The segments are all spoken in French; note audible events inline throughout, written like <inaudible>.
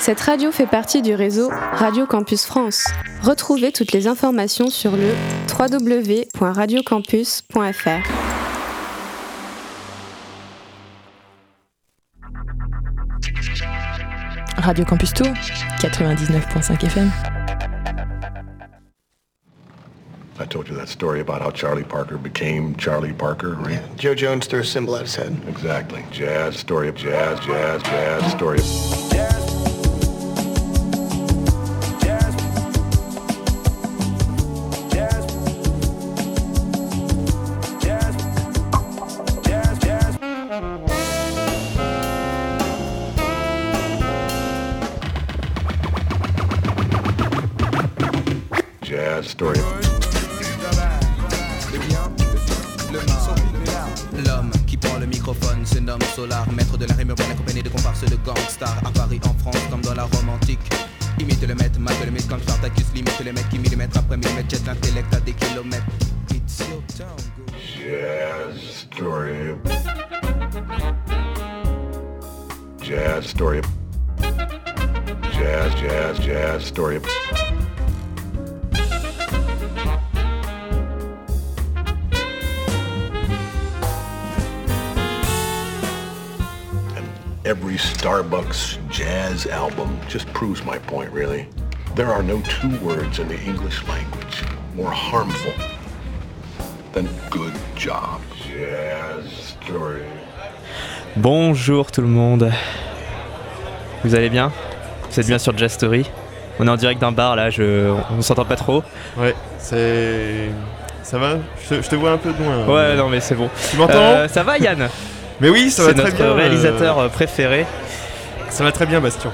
Cette radio fait partie du réseau Radio Campus France. Retrouvez toutes les informations sur le www.radiocampus.fr. Radio Campus Tour, 99.5 FM. I told you that story about how Charlie Parker became Charlie Parker, right? Yeah, Joe Jones threw a symbol at his head. Exactly. Jazz, story of jazz, jazz, jazz, story of... are no two words in the English language more harmful than good job. Jazz story. Bonjour tout le monde. Vous allez bien? Vous êtes bien sur Jazz Story? On est en direct d'un bar là, je... on s'entend pas trop. Ouais, c'est. Ça va? Je te, je te vois un peu de loin. Ouais, non mais c'est bon. Tu m'entends? Euh, ça va Yann? Mais oui, ça va C'est très notre bien. euh, réalisateur euh, préféré. Ça va très bien, Bastien.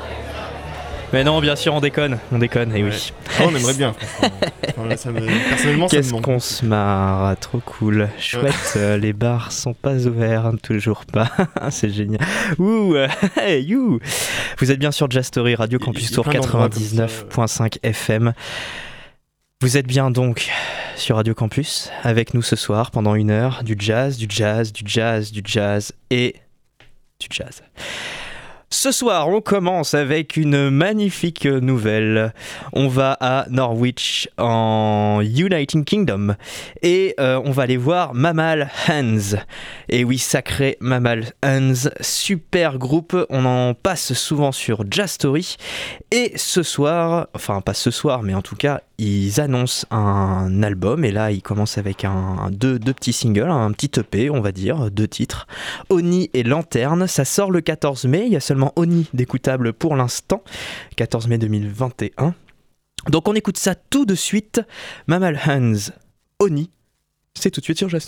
Mais non, bien sûr, on déconne. On déconne, et Ouais. oui. Ah, on aimerait bien. ça me- Personnellement, ça me Qu'est-ce qu'on se marre, trop cool. Chouette, euh, les bars sont pas ouverts, toujours pas. <laughs> C'est génial. Ouh, euh, <laughs> hey, you. Vous êtes bien sur Jazz Story, Radio Campus Tour plein d'endroits comme ça, 99.5 FM. Vous êtes bien donc sur Radio Campus avec nous ce soir pendant une heure du jazz, du jazz, du jazz, du jazz et du jazz. Ce soir, on commence avec une magnifique nouvelle. On va à Norwich en United Kingdom et euh, on va aller voir Mamal Hands. Et oui, sacré Mamal Hands, super groupe, on en passe souvent sur Jazz. Et ce soir, enfin pas ce soir, mais en tout cas, ils annoncent un album et là, ils commencent avec deux, petits singles, un petit EP, on va dire, deux titres. Oni et Lanterne, ça sort le 14 mai, il y a seulement Oni d'écoutable pour l'instant, 14 mai 2021. Donc on écoute ça tout de suite, Mamal Hands, Oni, c'est tout de suite sur Jazz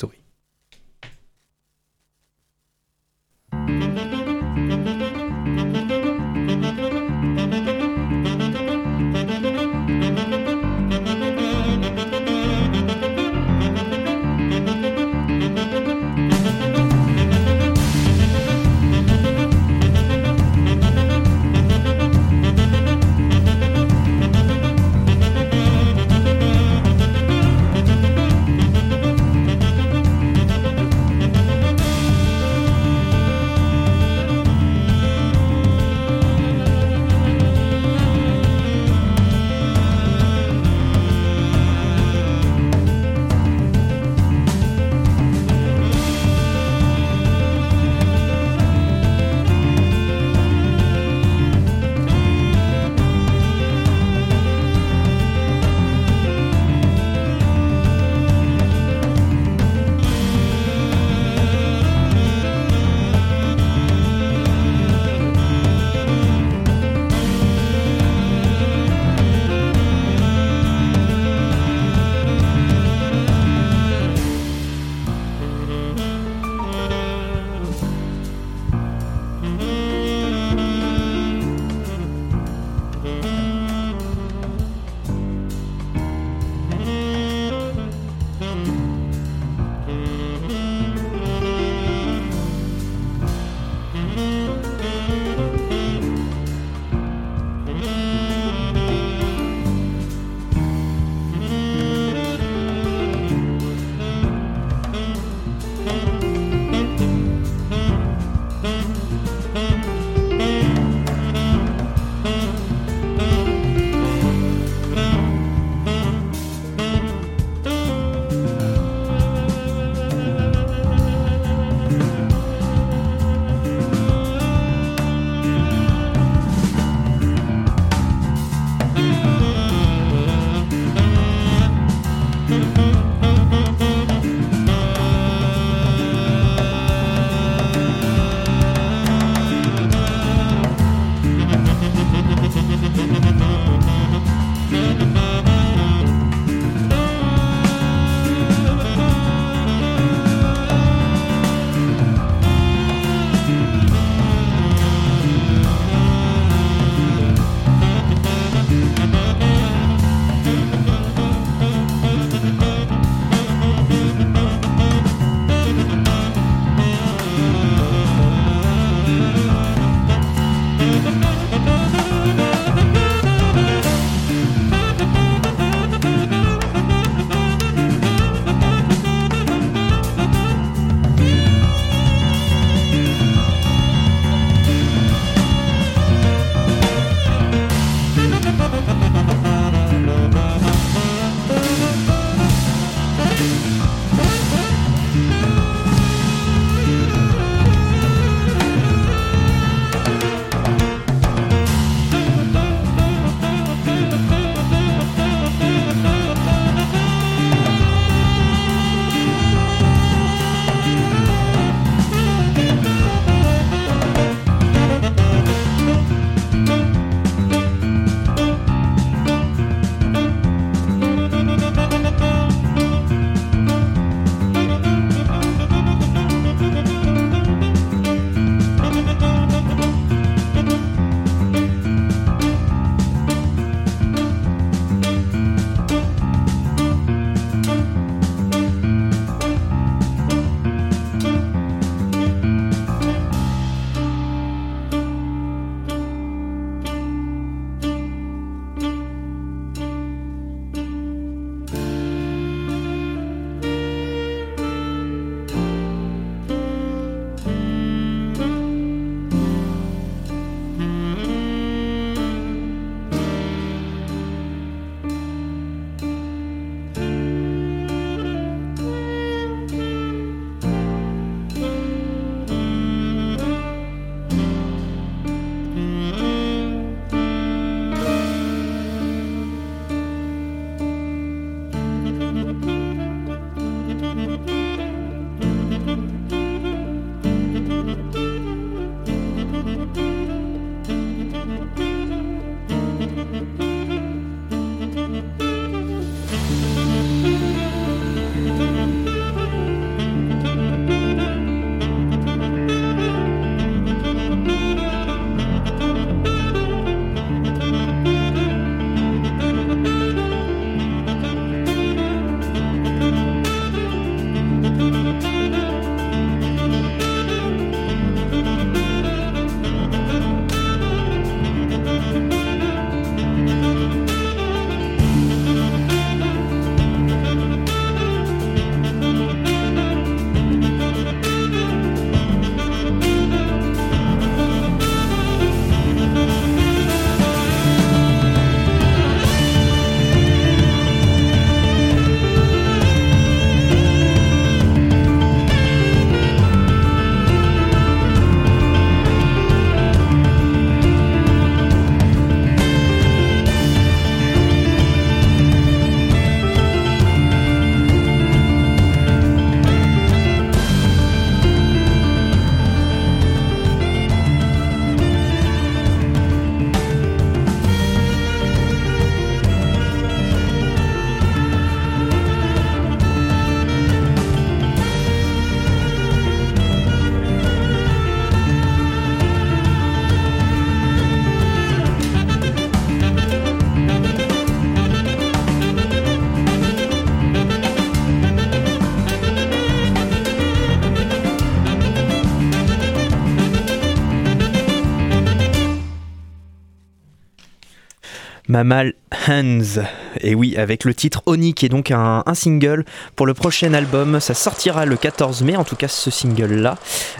Mamal Hands. Et oui, avec le titre Oni, qui est donc un, single pour le prochain album. Ça sortira le 14 mai, en tout cas ce single-là.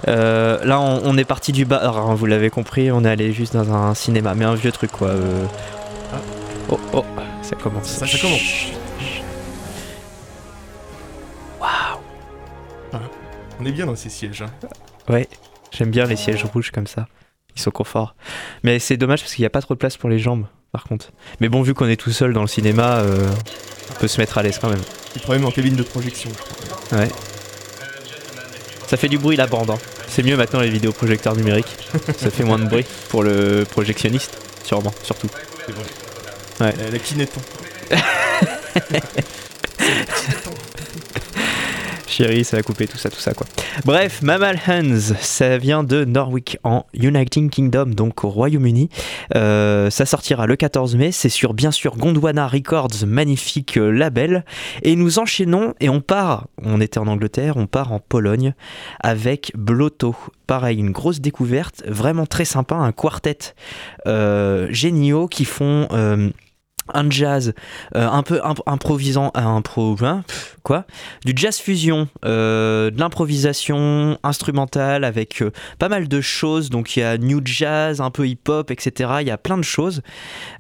Euh, là, on, est parti du bar, hein, vous l'avez compris, on est allé juste dans un cinéma, mais un vieux truc quoi. Euh. Oh, oh, ça commence. Ça, ça commence. Waouh! Ah, on est bien dans ces sièges. Hein. Ouais, j'aime bien les sièges rouges comme ça. Ils sont confort. Mais c'est dommage parce qu'il n'y a pas trop de place pour les jambes par contre. Mais bon, vu qu'on est tout seul dans le cinéma, euh, on peut se mettre à l'aise quand même. Le problème en cabine de projection, Ouais. Ça fait du bruit la bande. Hein. C'est mieux maintenant les vidéoprojecteurs numériques. <laughs> Ça fait moins de bruit pour le projectionniste, sûrement, surtout. C'est vrai. Ouais. La kinéton. <laughs> Chérie, ça va couper tout ça, tout ça quoi. Bref, Mammal Hands, ça vient de Norwich en United Kingdom, donc au Royaume-Uni. Euh, ça sortira le 14 mai, c'est sur bien sûr Gondwana Records, magnifique euh, label. Et nous enchaînons et on part, on était en Angleterre, on part en Pologne avec Blotto. Pareil, une grosse découverte, vraiment très sympa, un quartet euh, géniaux qui font un jazz euh, un peu improvisant à impro hein, quoi du jazz fusion euh, de l'improvisation instrumentale avec euh, pas mal de choses. Donc il y a new jazz un peu hip hop etc il y a plein de choses.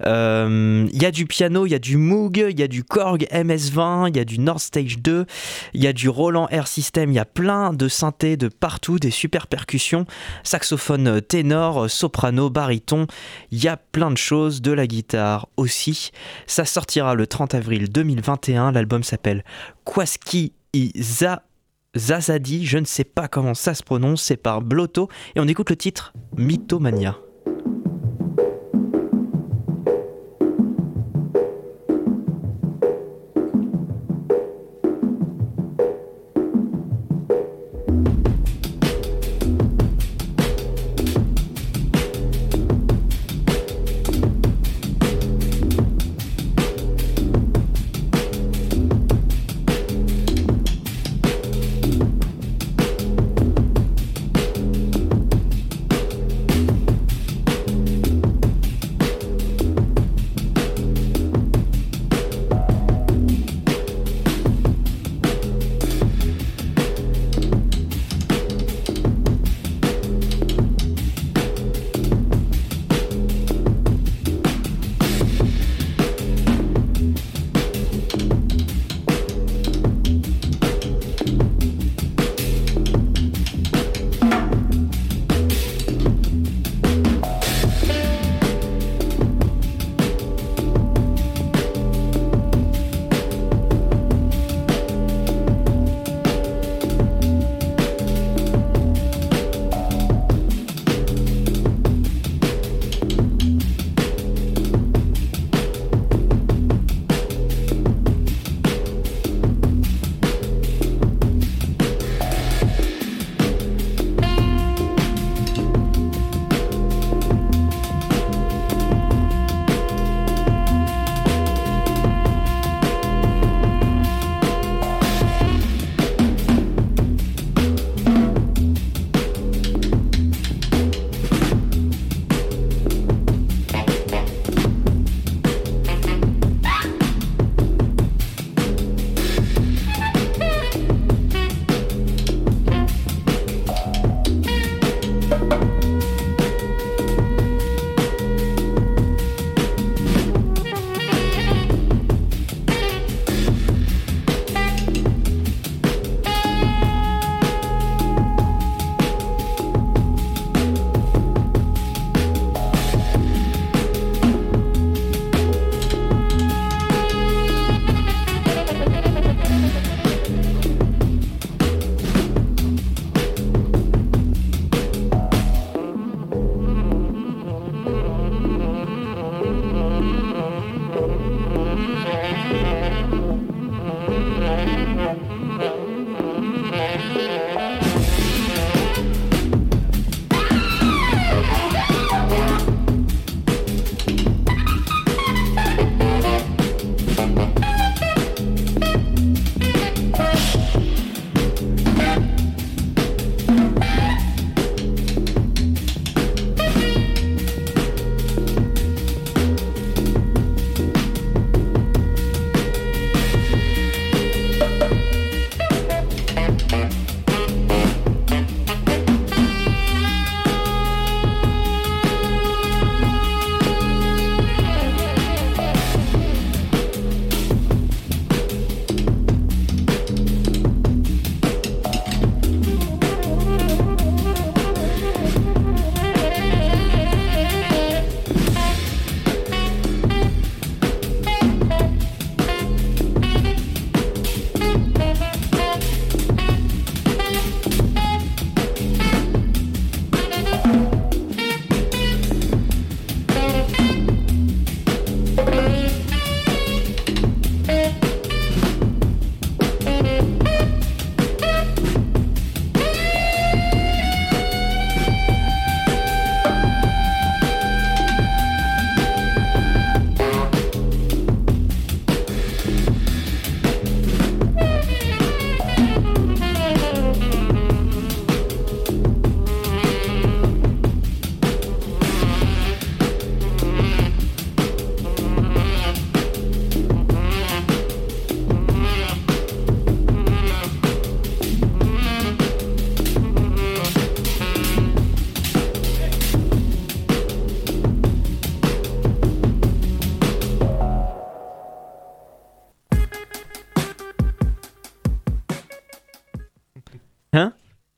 Il y a du piano il y a du Moog il y a du Korg MS20 il y a du Nord Stage 2 il y a du Roland Air System il y a plein de synthés de partout des super percussions saxophone ténor soprano baryton. Il y a plein de choses de la guitare aussi ça sortira le 30 avril 2021. L'album s'appelle Kwaski Iza. Zazadi, je ne sais pas comment ça se prononce, c'est par Blotto, et on écoute le titre Mythomania.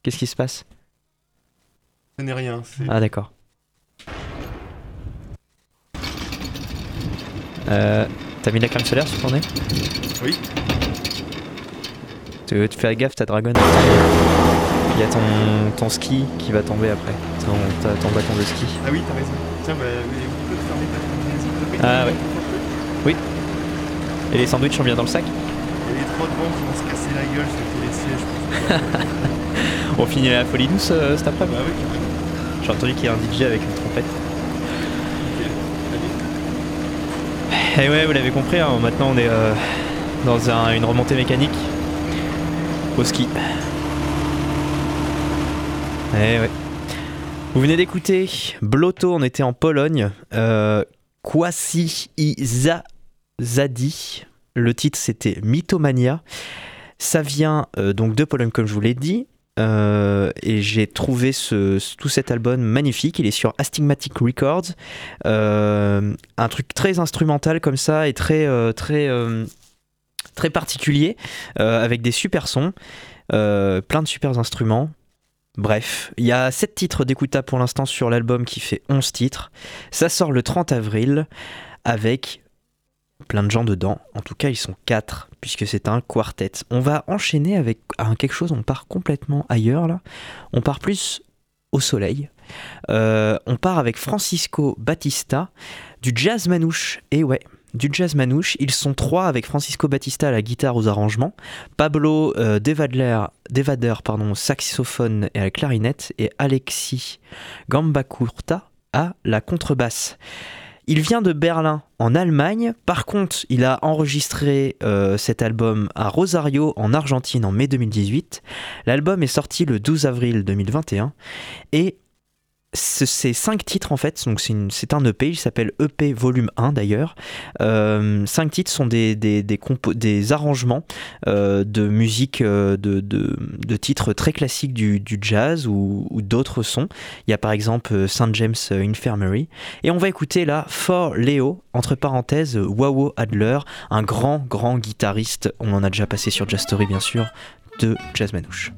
Qu'est-ce qui se passe? Ce n'est rien. c'est- Ah d'accord. Euh, T'as mis la crème solaire sur ton nez? Oui. Tu, tu fais gaffe, ta dragonne. Il y a ton, ton ski qui va tomber après. Ton, ta- ton bâton de ski. Ah oui, t'as raison. Tiens, bah, mais vous pouvez fermer ta Ah ouais. Et les sandwichs sont bien dans le sac? Il y a les trois devant qui vont se casser la gueule sur les sièges. <laughs> On finit la folie douce euh, cet après-midi Bah oui. J'ai entendu qu'il y a un DJ avec une trompette. Et. Eh ouais, vous l'avez compris, hein, maintenant on est euh, dans un- une remontée mécanique au ski. Eh ouais. Vous venez d'écouter Bloto, on était en Pologne. Euh, Kwasi i Za- Zadi. Le titre c'était Mythomania. Ça vient euh, donc de Pologne, comme je vous l'ai dit. Euh, et j'ai trouvé tout cet album magnifique. Il est sur Astigmatic Records. Euh, un truc très instrumental comme ça et très, euh, très, très particulier, avec des super sons, plein de super instruments. Bref, il y a 7 titres d'écoutable pour l'instant sur l'album qui fait 11 titres. Ça sort le 30 avril avec plein de gens dedans. En tout cas, ils sont 4 puisque c'est un quartet. On va enchaîner avec quelque chose, on part complètement ailleurs là. On part plus au soleil. Euh, on part avec Francisco Batista du jazz manouche. Et ouais, du jazz manouche. Ils sont trois avec Francisco Batista à la guitare aux arrangements, Pablo euh, Devadler, Devader pardon, au saxophone et à la clarinette, et Alexis Gambacurta à la contrebasse. Il vient de Berlin, en Allemagne. Par contre, il a enregistré euh, cet album à Rosario, en Argentine, en mai 2018. L'album est sorti le 12 avril 2021. Et ce- c'est cinq titres en fait, donc c'est un EP, il s'appelle EP volume 1 d'ailleurs. Euh, cinq titres sont des, des, des, des arrangements euh, de musique, euh, de, de, de titres très classiques du, du jazz ou, ou d'autres sons. Il y a par exemple St. James Infirmary. Et on va écouter là For Leo, entre parenthèses, Wawo Adler, un grand, grand guitariste, on en a déjà passé sur Jazz Story bien sûr, de Jazz Manouche.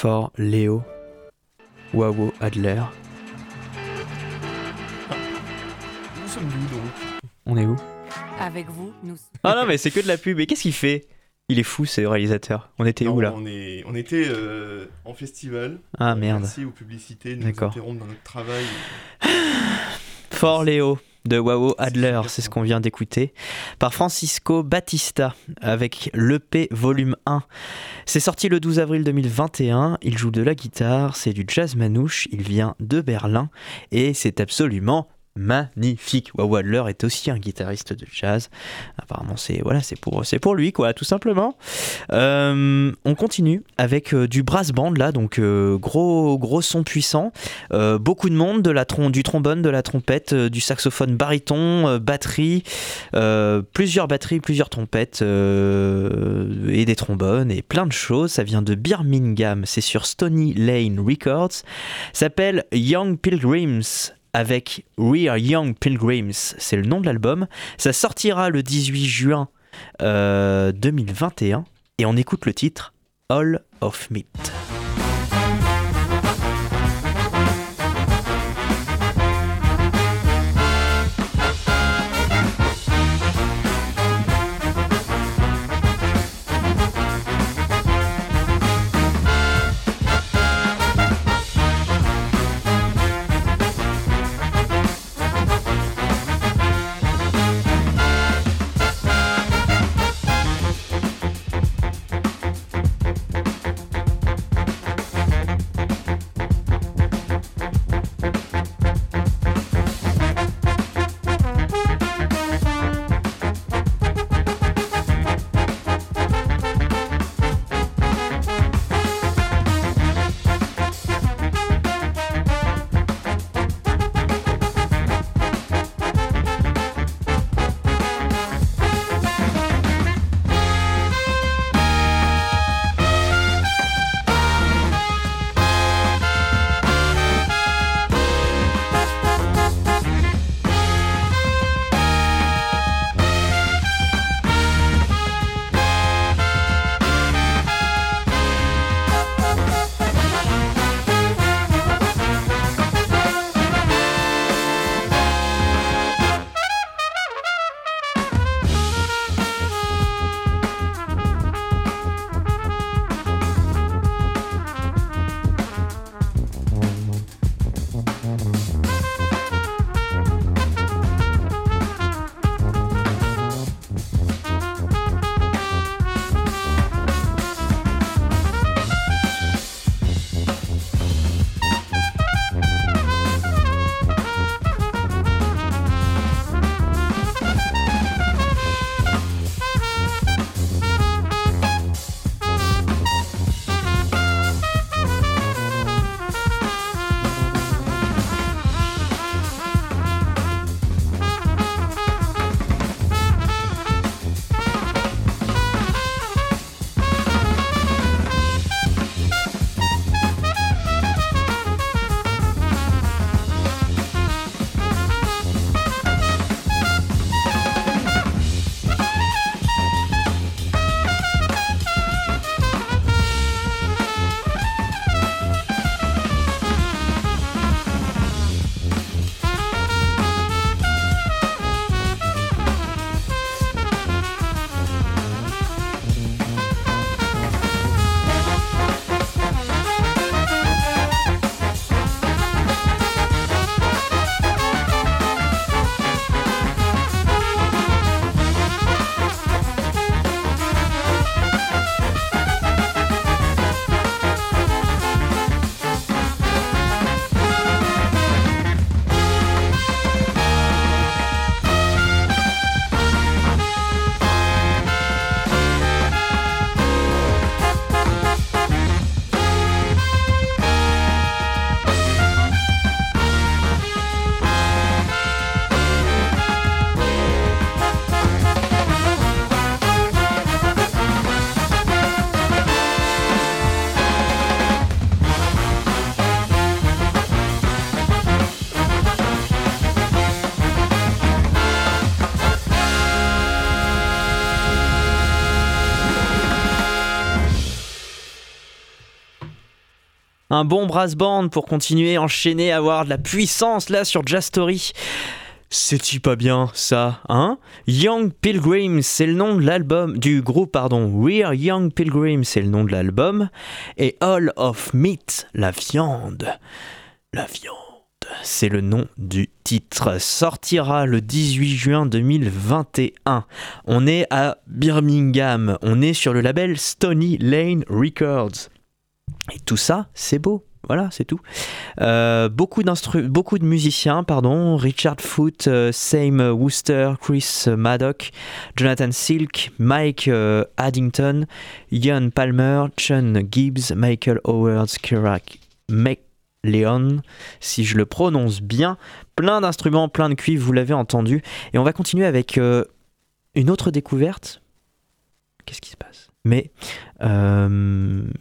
For Léo. Wawo Adler. Nous sommes nous donc On est où? Avec vous, nous. Ah non, mais c'est que de la pub. Mais qu'est-ce qu'il fait? Il est fou, ce réalisateur. On était Non, où là? on, est, on était euh, en festival. Ah merde. Merci aux publicités de nous D'accord. interrompre dans notre travail. For Léo de Wawo Adler, c'est ce qu'on vient d'écouter, par Francisco Batista avec l'EP volume 1. C'est sorti le 12 avril 2021, il joue de la guitare, c'est du jazz manouche, il vient de Berlin et c'est absolument magnifique. Wawo Adler est aussi un guitariste de jazz. Apparemment, c'est voilà, c'est pour c'est pour lui quoi, tout simplement. Euh, on continue avec euh, du brass band là, donc euh, gros gros son puissant, beaucoup de monde, de la trom du trombone, de la trompette, du saxophone baryton, batterie, plusieurs batteries, plusieurs trompettes et des trombones et plein de choses. Ça vient de Birmingham, c'est sur Stony Lane Records. S'appelle Young Pilgrims avec We Are Young Pilgrims, c'est le nom de l'album. Ça sortira le 18 juin euh, 2021 et on écoute le titre All of Meat. Un bon brass band pour continuer, enchaîner, avoir de la puissance là sur Jazz Story. C'est-tu pas bien ça, hein? Young Pilgrims, c'est le nom de l'album, du groupe, pardon. We're Young Pilgrims, c'est le nom de l'album. Et All of Meat, la viande. La viande, c'est le nom du titre. Sortira le 18 juin 2021. On est à Birmingham, on est sur le label Stony Lane Records. Et tout ça, c'est beau. Voilà, c'est tout. Euh, beaucoup, de musiciens, pardon. Richard Foote, euh, Sam Wooster, Chris Maddock, Jonathan Silk, Mike euh, Addington, Ian Palmer, Sean Gibbs, Michael Howard, Kirak McLeon, si je le prononce bien. Plein d'instruments, plein de cuivres, vous l'avez entendu. Et on va continuer avec une autre découverte. Qu'est-ce qui se passe? Mais, euh,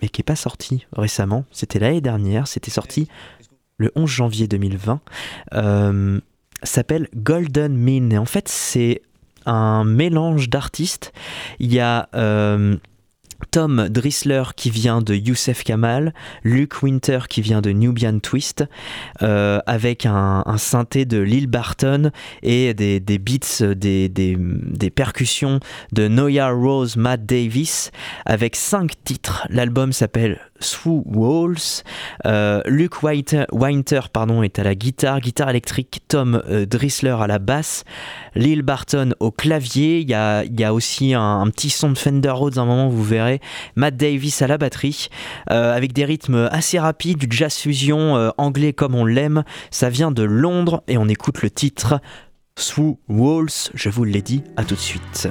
mais qui n'est pas sorti récemment. C'était l'année dernière, c'était sorti le 11 janvier 2020. Euh, s'appelle Golden Mean. Et en fait, c'est un mélange d'artistes. Il y a euh, Tom Drissler qui vient de Youssef Kamal, Luke Winter qui vient de Nubian Twist, euh, avec un, synthé de Lil Barton et des, beats, des, des, percussions de Noya Rose Matt Davis, avec cinq titres. L'album s'appelle Through Walls. Euh, Luke Winter, pardon, est à la guitare, guitare électrique, Tom euh, Drissler à la basse, Lil Barton au clavier. Il y a, y a aussi un, petit son de Fender Rhodes, un moment vous verrez. Matt Davis à la batterie, euh, avec des rythmes assez rapides, du jazz fusion anglais comme on l'aime. Ça vient de Londres et on écoute le titre Through Walls. Je vous l'ai dit, à tout de suite.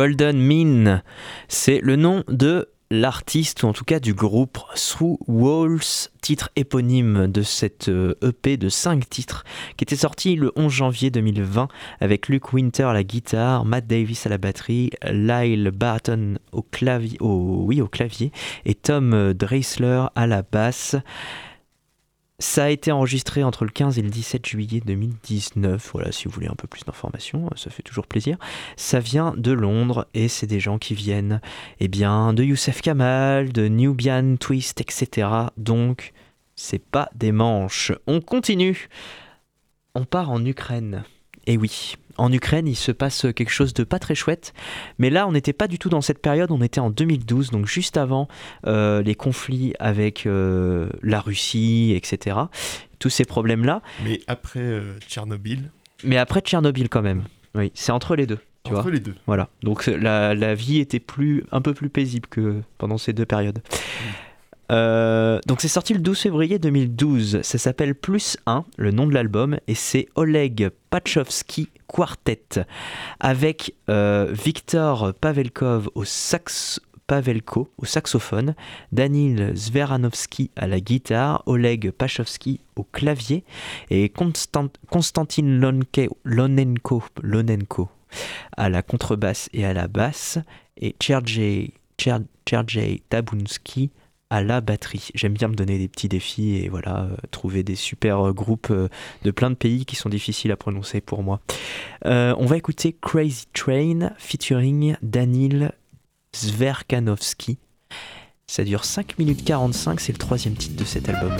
Golden Mean. C'est le nom de l'artiste, ou en tout cas du groupe Through Walls, titre éponyme de cette EP de 5 titres, qui était sorti le 11 janvier 2020 avec Luke Winter à la guitare, Matt Davis à la batterie, Lyle Barton au clavier, au clavier et Tom Dreisler à la basse. Ça a été enregistré entre le 15 et le 17 juillet 2019. Voilà, si vous voulez un peu plus d'informations, ça fait toujours plaisir. Ça vient de Londres et c'est des gens qui viennent eh bien, de Youssef Kamal, de Nubian Twist, etc. Donc, c'est pas des manches. On continue. On part en Ukraine. Et oui, en Ukraine, il se passe quelque chose de pas très chouette. Mais là, on n'était pas du tout dans cette période, on était en 2012, donc juste avant euh, les conflits avec euh, la Russie, etc. Tous ces problèmes-là. Mais après euh, Tchernobyl. Mais après Tchernobyl quand même. Oui, c'est entre les deux. Tu entre vois les deux. Voilà. Donc la, la, vie était plus, un peu plus paisible que pendant ces deux périodes. Euh, donc c'est sorti le 12 février 2012. Ça s'appelle Plus 1, le nom de l'album, et c'est Oleg Pachowski Quartet avec euh, Victor Pavelkov au sax. Pavelko au saxophone, Danil Zveranovski à la guitare, Oleg Pachowski au clavier et Konstantin Lonenko, Lonenko à la contrebasse et à la basse et Sergei Tabunsky à la batterie. J'aime bien me donner des petits défis et voilà, euh, trouver des super euh, groupes euh, de plein de pays qui sont difficiles à prononcer pour moi. On va écouter Crazy Train featuring Danil Zverkanovski. Ça dure 5 minutes 45, c'est le troisième titre de cet album.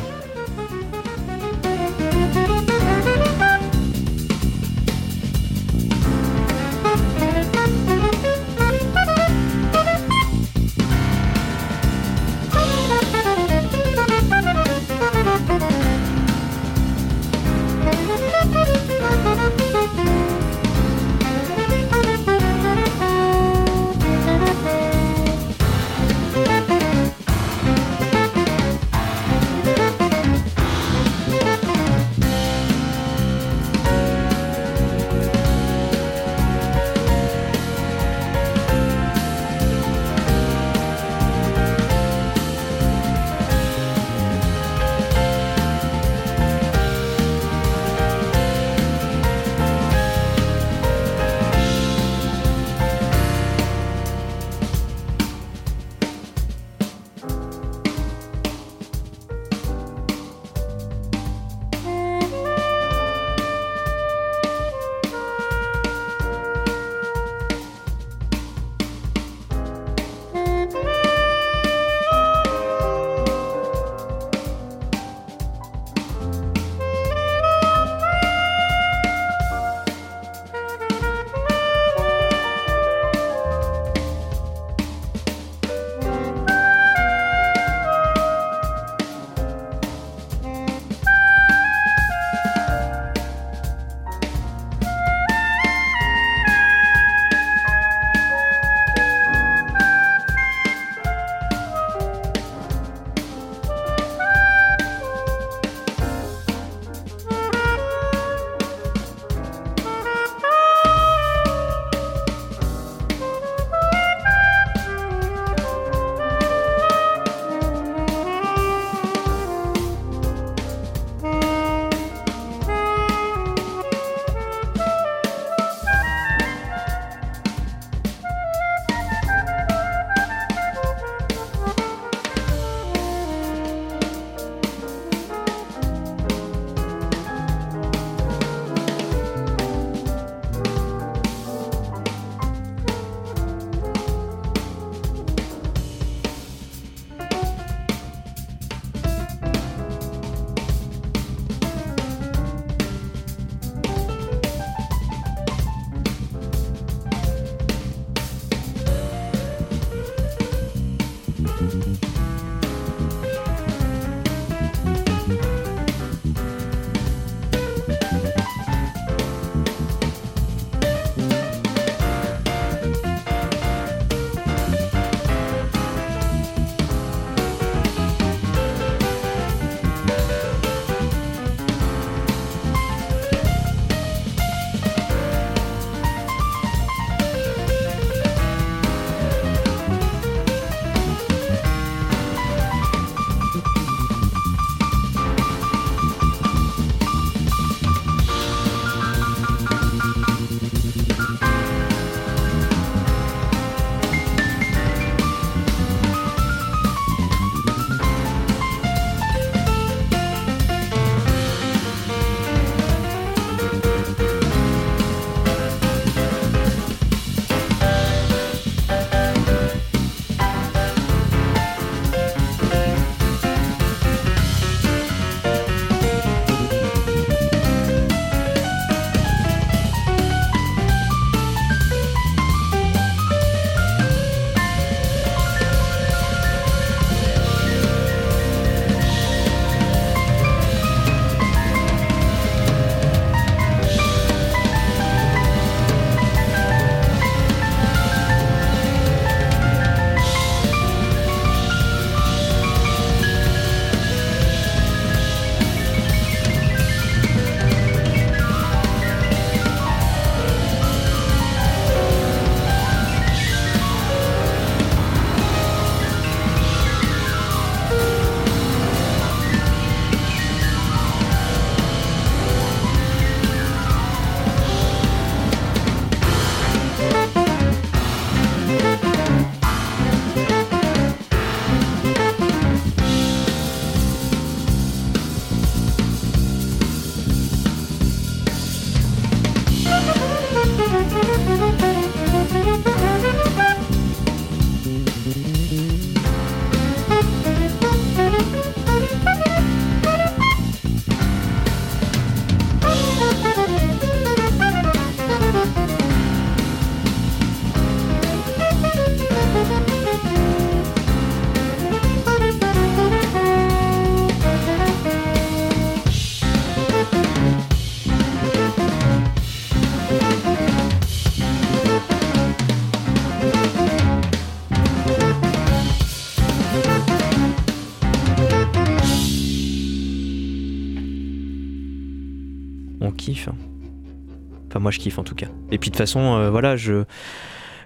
Moi, je kiffe en tout cas. Et puis de toute façon, euh, voilà, je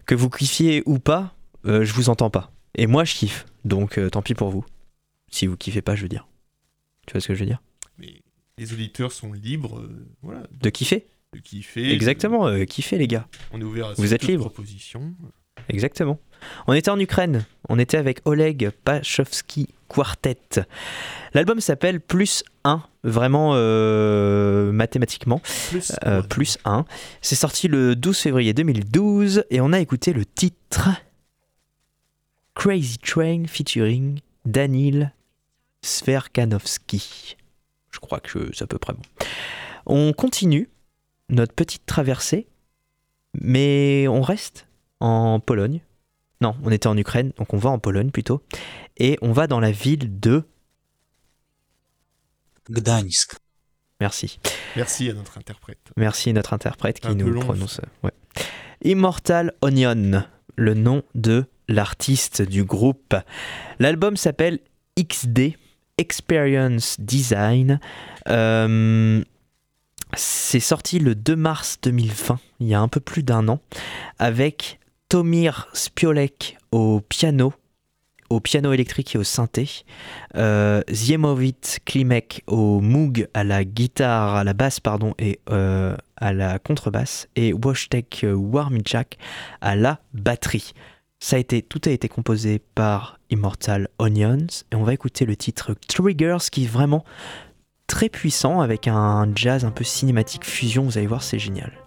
que vous kiffiez ou pas, euh, je vous entends pas. Et moi, je kiffe. Donc, euh, tant pis pour vous. Si vous kiffez pas, je veux dire. Tu vois ce que je veux dire? Mais les auditeurs sont libres, voilà, De kiffer. de kiffer. Exactement, kiffez les gars. On est ouvert à Vous êtes libres. Exactement. On était en Ukraine. On était avec Oleg Pachowski Quartet. L'album s'appelle Plus 1, vraiment euh, mathématiquement. Plus, Euh, ouais. plus 1. C'est sorti le 12 février 2012 et on a écouté le titre Crazy Train featuring Danil Sverkanovski. Je crois que c'est à peu près bon. On continue notre petite traversée, mais on reste en Pologne. Non, on était en Ukraine, donc on va en Pologne plutôt. Et on va dans la ville de... Gdańsk. Merci. Merci à notre interprète. Merci notre interprète qui Un nous long, prononce. ouais. Immortal Onion, le nom de l'artiste du groupe. L'album s'appelle XD, Experience Design. Euh, c'est sorti le 2 mars 2020, il y a un peu plus d'un an, avec Tomir Spiolek au piano, au piano électrique et au synthé, euh, Klimek au Moog à la guitare, à la basse pardon, et euh, à la contrebasse, et Wojtek Warmichak à la batterie. Ça a été, tout a été composé par Immortal Onions, et on va écouter le titre Triggers qui est vraiment très puissant avec un jazz un peu cinématique fusion, vous allez voir, c'est génial.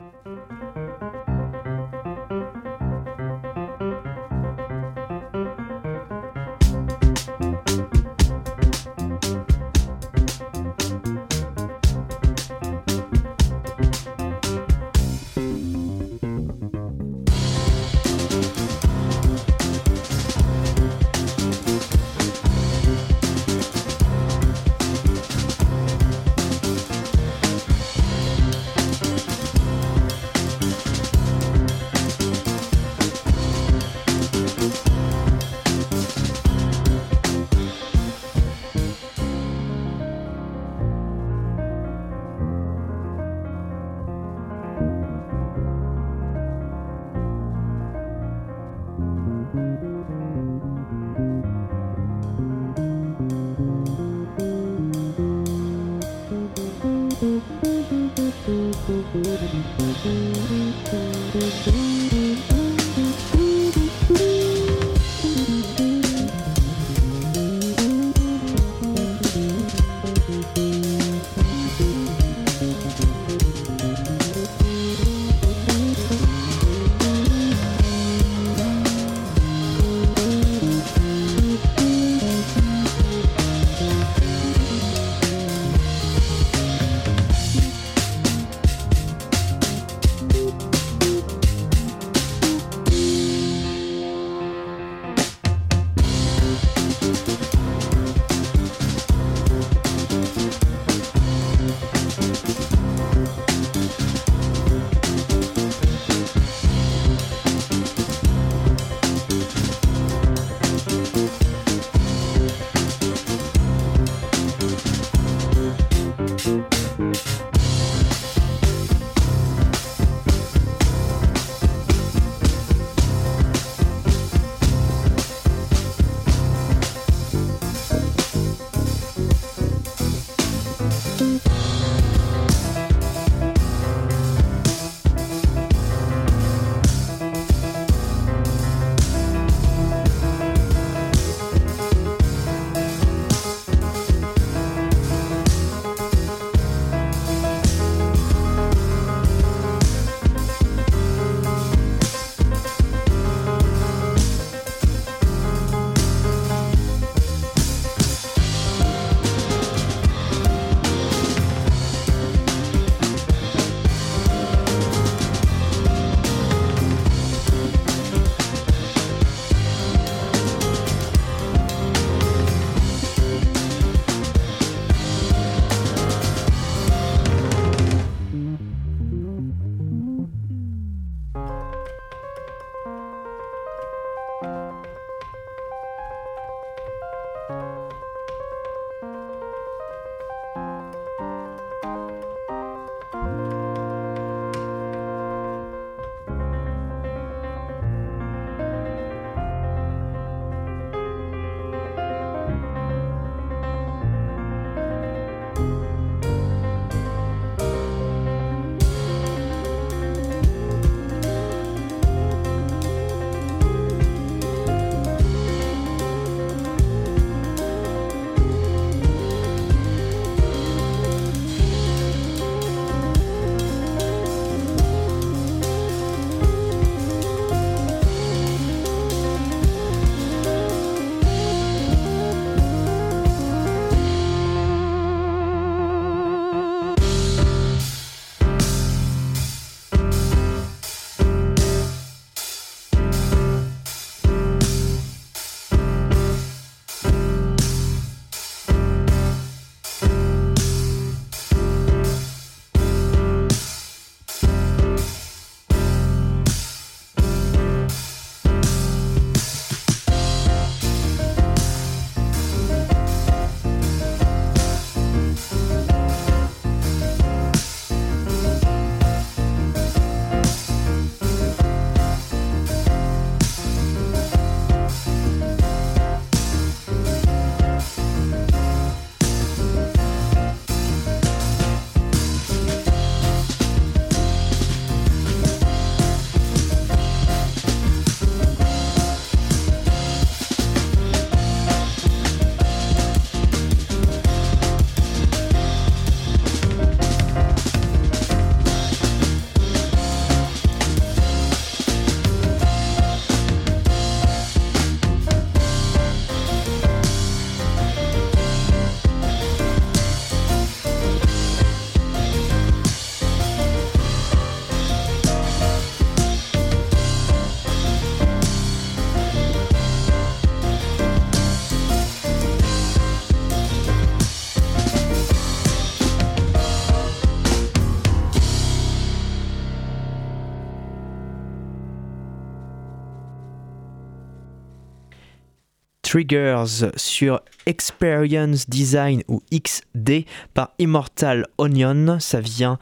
Triggers sur Experience Design ou XD par Immortal Onion. Ça vient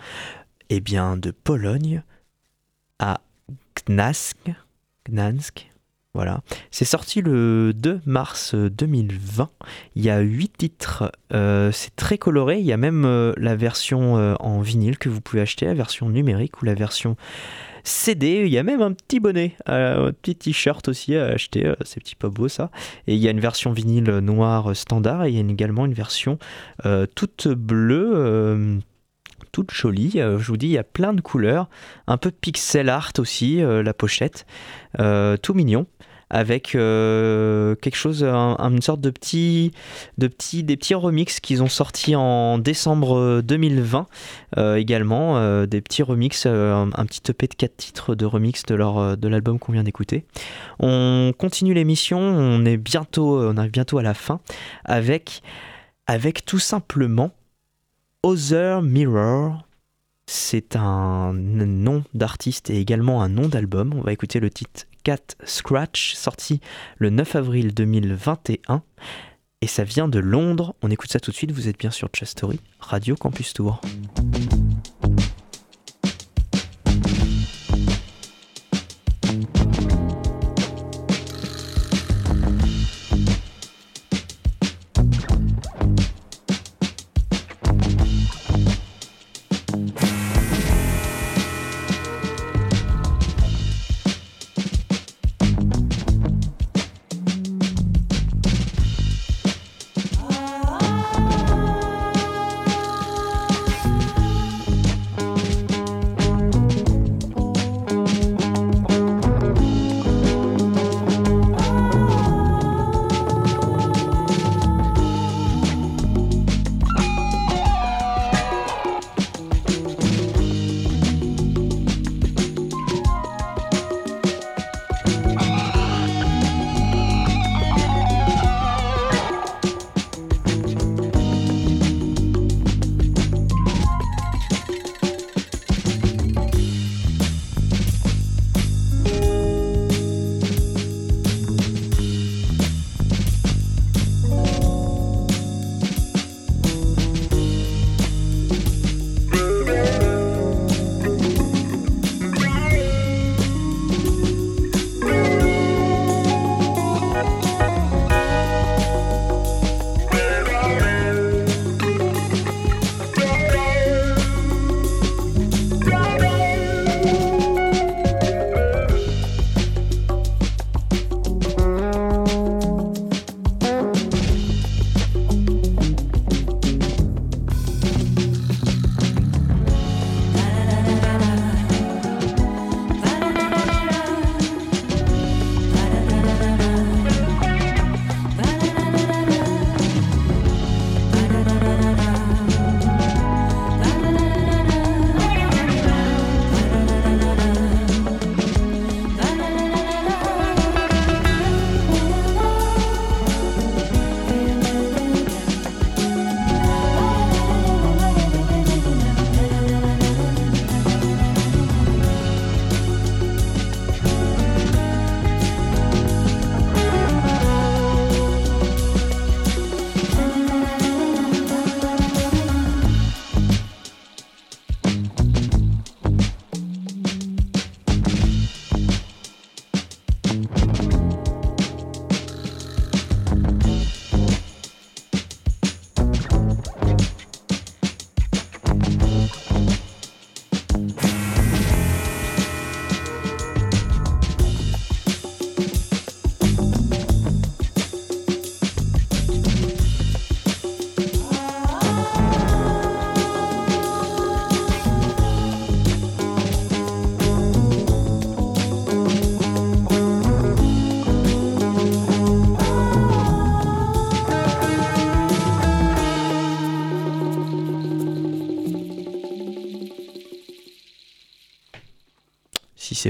eh bien, de Pologne à Gnask. Gdansk. Voilà. C'est sorti le 2 mars 2020. Il y a 8 titres. Euh, c'est très coloré. Il y a même euh, la version euh, en vinyle que vous pouvez acheter, la version numérique ou la version CD. Il y a même un petit bonnet, un petit t-shirt aussi à acheter. c'est petit pas beau ça. Et il y a une version vinyle noire standard et il y a également une version toute bleue toute jolie. je vous dis, il y a plein de couleurs, un peu pixel art aussi, la pochette, tout mignon. Avec euh, quelque chose, une sorte de petit, de petit, des petits remixes qu'ils ont sortis en décembre 2020 euh, également, euh, des petits remixes, un, petit EP de 4 titres de remix de leur de l'album qu'on vient d'écouter. On continue l'émission, on est bientôt, on arrive bientôt à la fin. Avec, avec tout simplement Other Mirror. C'est un nom d'artiste et également un nom d'album. On va écouter le titre Cat Scratch, sorti le 9 avril 2021. Et ça vient de Londres. On écoute ça tout de suite. Vous êtes bien sur Chest Story, Radio Campus Tour.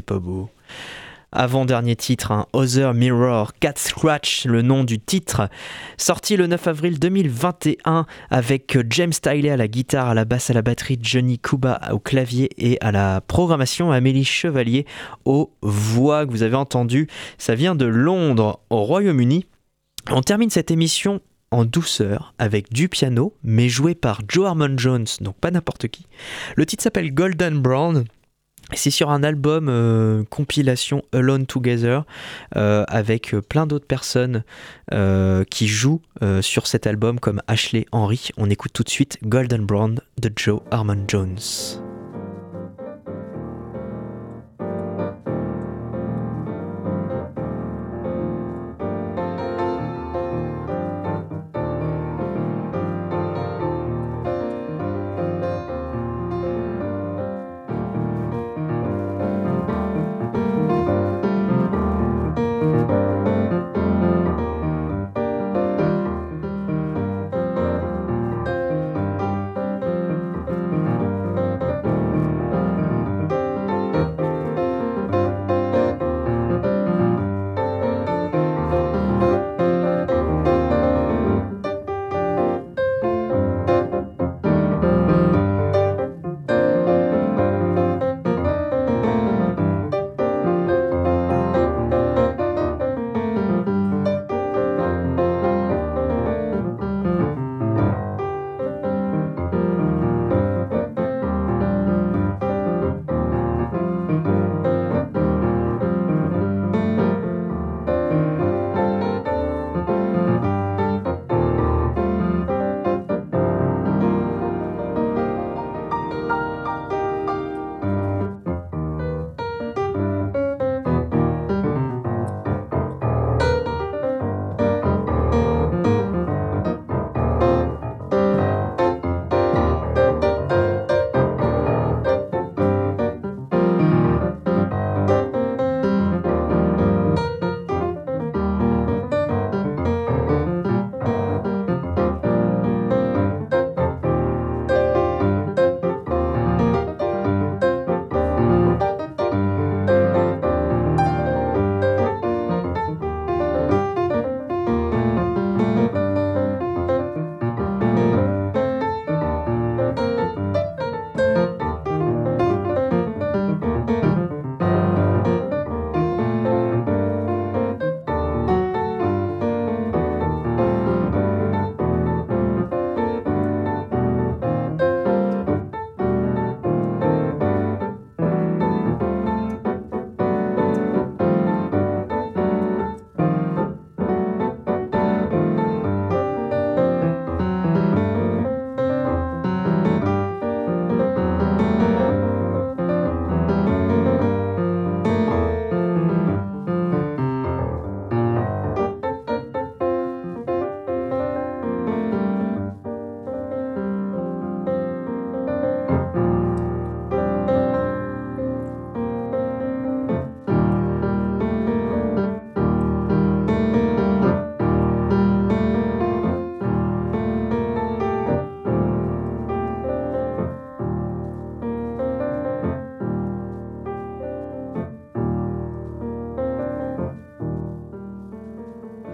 Pas beau. Avant-dernier titre, un Other Mirror, Cat Scratch, le nom du titre, sorti le 9 avril 2021 avec James Stiley à la guitare, à la basse, à la batterie, Johnny Kuba au clavier et à la programmation, Amélie Chevalier aux voix que vous avez entendu. Ça vient de Londres, au Royaume-Uni. On termine cette émission en douceur avec du piano, mais joué par Joe Harmon Jones, donc pas n'importe qui. Le titre s'appelle Golden Brown. C'est sur un album euh, compilation Alone Together euh, avec euh, plein d'autres personnes qui jouent sur cet album comme Ashley Henry. On écoute tout de suite Golden Brown de Joe Harmon Jones.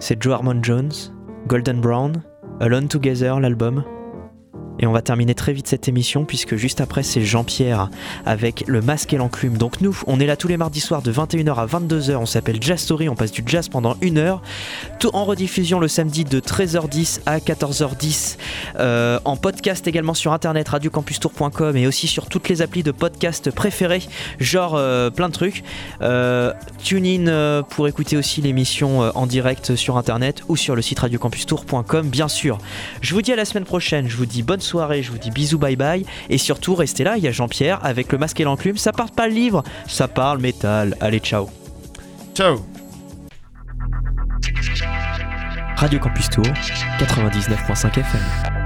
C'est Joe Harmon Jones, Golden Brown, Alone Together l'album. Et on va terminer très vite cette émission puisque juste après c'est Jean-Pierre avec le masque et l'enclume. Donc nous, on est là tous les mardis soirs de 21h à 22h, on s'appelle Jazz Story, on passe du jazz pendant une heure. Tout en rediffusion le samedi de 13h10 à 14h10. Euh, en podcast également sur internet radiocampustour.com et aussi sur toutes les applis de podcast préférées, genre euh, plein de trucs. Euh, tune in pour écouter aussi l'émission en direct sur internet ou sur le site radiocampustour.com bien sûr. Je vous dis à la semaine prochaine, je vous dis bonne soirée, je vous dis bisous bye bye et surtout restez là, il y a Jean-Pierre avec le masque et l'enclume, ça parle pas livre, ça parle métal. Allez ciao. Ciao Radio Campus Tour 99.5 FM.